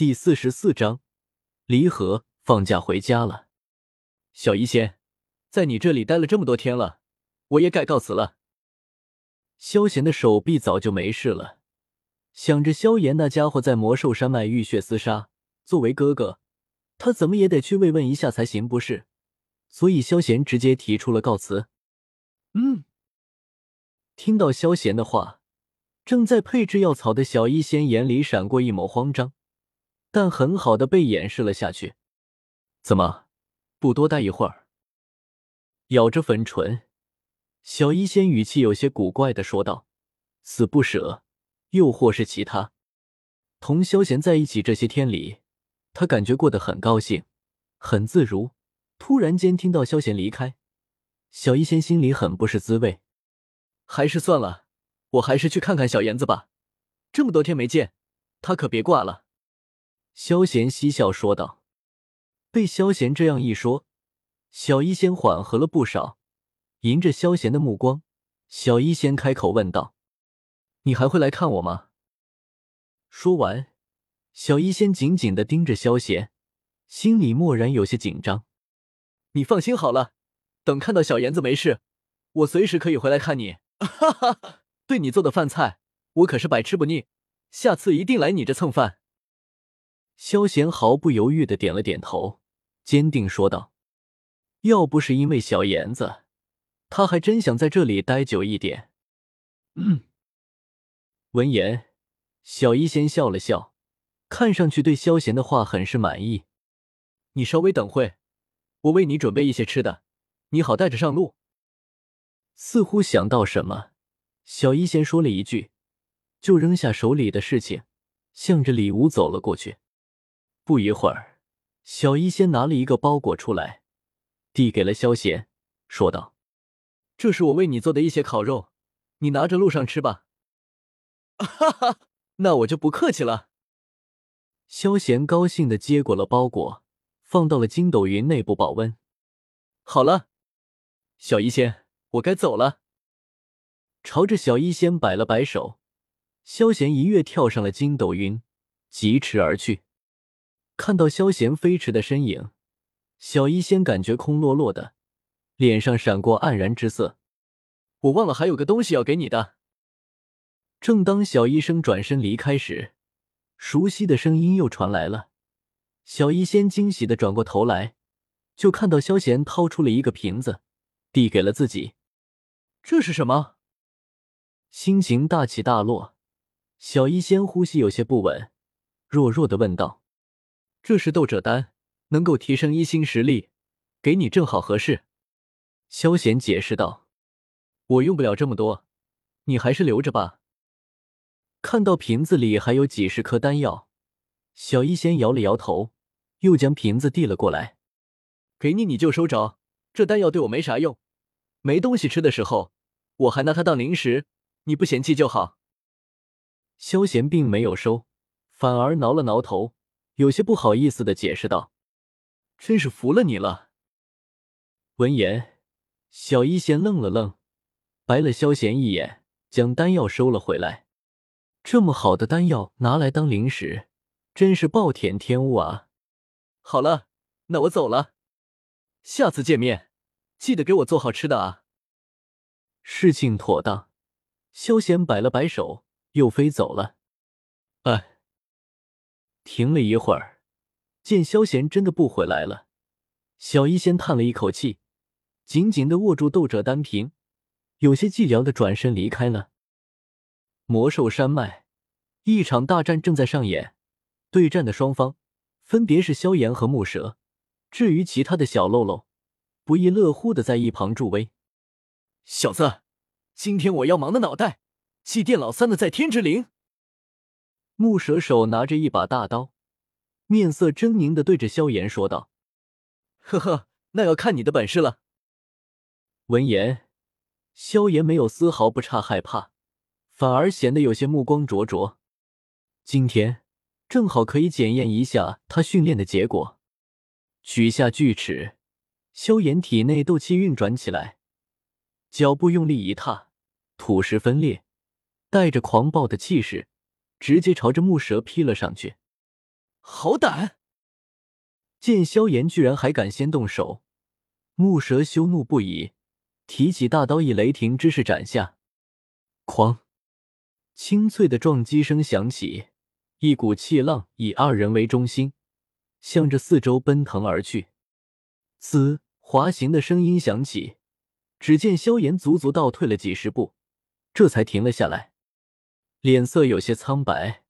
第四十四章，离合。放假回家了，小医仙，在你这里待了这么多天了，我也该告辞了。萧贤的手臂早就没事了，想着萧炎那家伙在魔兽山脉浴血厮杀，作为哥哥，他怎么也得去慰问一下才行，不是？所以萧贤直接提出了告辞。嗯，听到萧贤的话，正在配置药草的小医仙眼里闪过一抹慌张，但很好的被掩饰了下去。怎么，不多待一会儿？咬着粉唇，小医仙语气有些古怪的说道：“死不舍，又或是其他。同萧贤在一起这些天里，他感觉过得很高兴，很自如。突然间听到萧贤离开，小医仙心里很不是滋味。还是算了，我还是去看看小妍子吧。这么多天没见，他可别挂了。”萧贤嬉笑说道。被萧贤这样一说，小医仙缓和了不少。迎着萧贤的目光，小医仙开口问道：“你还会来看我吗？”说完，小医仙紧紧的盯着萧贤，心里蓦然有些紧张。“你放心好了，等看到小妍子没事，我随时可以回来看你。哈哈哈，对你做的饭菜，我可是百吃不腻，下次一定来你这蹭饭。”萧贤毫不犹豫的点了点头。坚定说道：“要不是因为小妍子，他还真想在这里待久一点。”嗯。闻言，小医仙笑了笑，看上去对萧贤的话很是满意。“你稍微等会，我为你准备一些吃的，你好带着上路。”似乎想到什么，小医仙说了一句，就扔下手里的事情，向着里屋走了过去。不一会儿。小医仙拿了一个包裹出来，递给了萧贤，说道：“这是我为你做的一些烤肉，你拿着路上吃吧。”哈哈，那我就不客气了。萧贤高兴的接过了包裹，放到了筋斗云内部保温。好了，小医仙，我该走了。朝着小医仙摆了摆手，萧贤一跃跳上了筋斗云，疾驰而去。看到萧贤飞驰的身影，小医仙感觉空落落的，脸上闪过黯然之色。我忘了还有个东西要给你的。正当小医生转身离开时，熟悉的声音又传来了。小医仙惊喜的转过头来，就看到萧贤掏出了一个瓶子，递给了自己。这是什么？心情大起大落，小医仙呼吸有些不稳，弱弱的问道。这是斗者丹，能够提升一星实力，给你正好合适。”萧贤解释道，“我用不了这么多，你还是留着吧。”看到瓶子里还有几十颗丹药，小医仙摇了摇头，又将瓶子递了过来，“给你你就收着，这丹药对我没啥用，没东西吃的时候，我还拿它当零食，你不嫌弃就好。”萧贤并没有收，反而挠了挠头。有些不好意思的解释道：“真是服了你了。”闻言，小医仙愣了愣，白了萧贤一眼，将丹药收了回来。这么好的丹药拿来当零食，真是暴殄天物啊！好了，那我走了，下次见面记得给我做好吃的啊。事情妥当，萧贤摆了摆手，又飞走了。哎。停了一会儿，见萧贤真的不回来了，小医仙叹了一口气，紧紧的握住斗者丹瓶，有些寂寥的转身离开了。魔兽山脉，一场大战正在上演，对战的双方分别是萧炎和木蛇。至于其他的小喽啰，不亦乐乎的在一旁助威。小子，今天我要忙的脑袋，祭奠老三的在天之灵。木蛇手拿着一把大刀，面色狰狞的对着萧炎说道：“呵呵，那要看你的本事了。”闻言，萧炎没有丝毫不差害怕，反而显得有些目光灼灼。今天正好可以检验一下他训练的结果。取下锯齿，萧炎体内斗气运转起来，脚步用力一踏，土石分裂，带着狂暴的气势。直接朝着木蛇劈了上去，好胆！见萧炎居然还敢先动手，木蛇羞怒不已，提起大刀，以雷霆之势斩下。哐！清脆的撞击声响起，一股气浪以二人为中心，向着四周奔腾而去。滋，滑行的声音响起，只见萧炎足足倒退了几十步，这才停了下来，脸色有些苍白，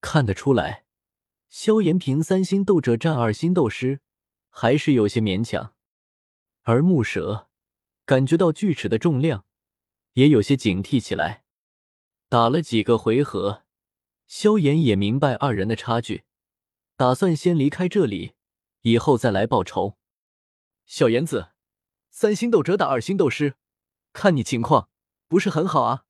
看得出来。萧炎凭三星斗者战二星斗师，还是有些勉强。而木蛇感觉到锯齿的重量，也有些警惕起来。打了几个回合，萧炎也明白二人的差距，打算先离开这里，以后再来报仇。小炎子，三星斗者打二星斗师，看你情况不是很好啊。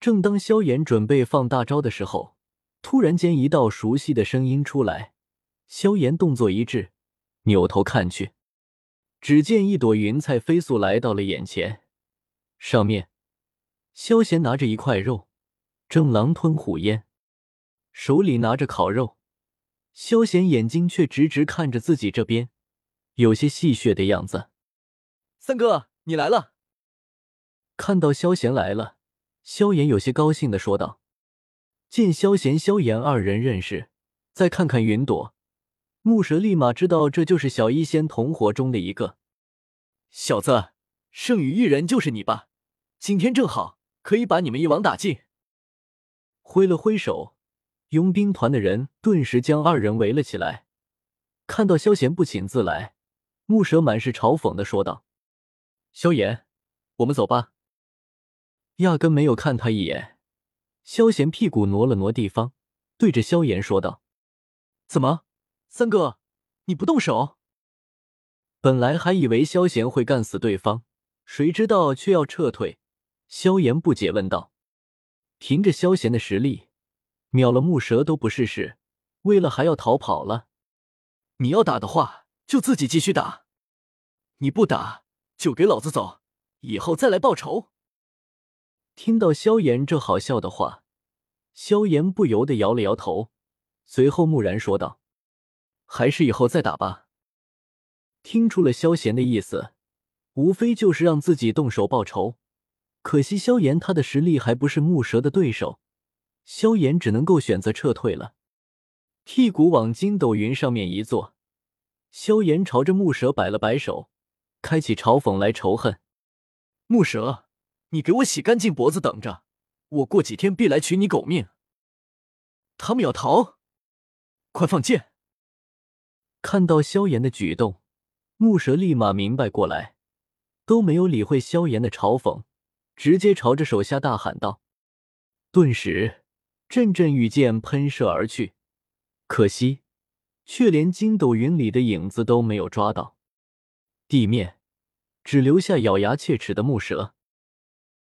正当萧炎准备放大招的时候。突然间，一道熟悉的声音出来，萧炎动作一滞，扭头看去，只见一朵云彩飞速来到了眼前，上面萧炎拿着一块肉，正狼吞虎咽，手里拿着烤肉，萧炎眼睛却直直看着自己这边，有些戏谑的样子。三哥，你来了！看到萧炎来了，萧炎有些高兴的说道。见萧贤、萧炎二人认识，再看看云朵，木蛇立马知道这就是小医仙同伙中的一个小子。剩余一人就是你吧？今天正好可以把你们一网打尽。挥了挥手，佣兵团的人顿时将二人围了起来。看到萧贤不请自来，木蛇满是嘲讽的说道：“萧炎，我们走吧。”压根没有看他一眼。萧贤屁股挪了挪地方，对着萧炎说道：“怎么，三哥，你不动手？”本来还以为萧贤会干死对方，谁知道却要撤退。萧炎不解问道：“凭着萧贤的实力，秒了木蛇都不是事，为了还要逃跑了？你要打的话，就自己继续打；你不打，就给老子走，以后再来报仇。”听到萧炎这好笑的话，萧炎不由得摇了摇头，随后木然说道：“还是以后再打吧。”听出了萧炎的意思，无非就是让自己动手报仇。可惜萧炎他的实力还不是木蛇的对手，萧炎只能够选择撤退了。屁股往筋斗云上面一坐，萧炎朝着木蛇摆了摆手，开启嘲讽来仇恨木蛇。你给我洗干净脖子，等着！我过几天必来取你狗命。他们要逃，快放箭！看到萧炎的举动，木蛇立马明白过来，都没有理会萧炎的嘲讽，直接朝着手下大喊道。顿时，阵阵雨箭喷射而去，可惜，却连筋斗云里的影子都没有抓到，地面只留下咬牙切齿的木蛇。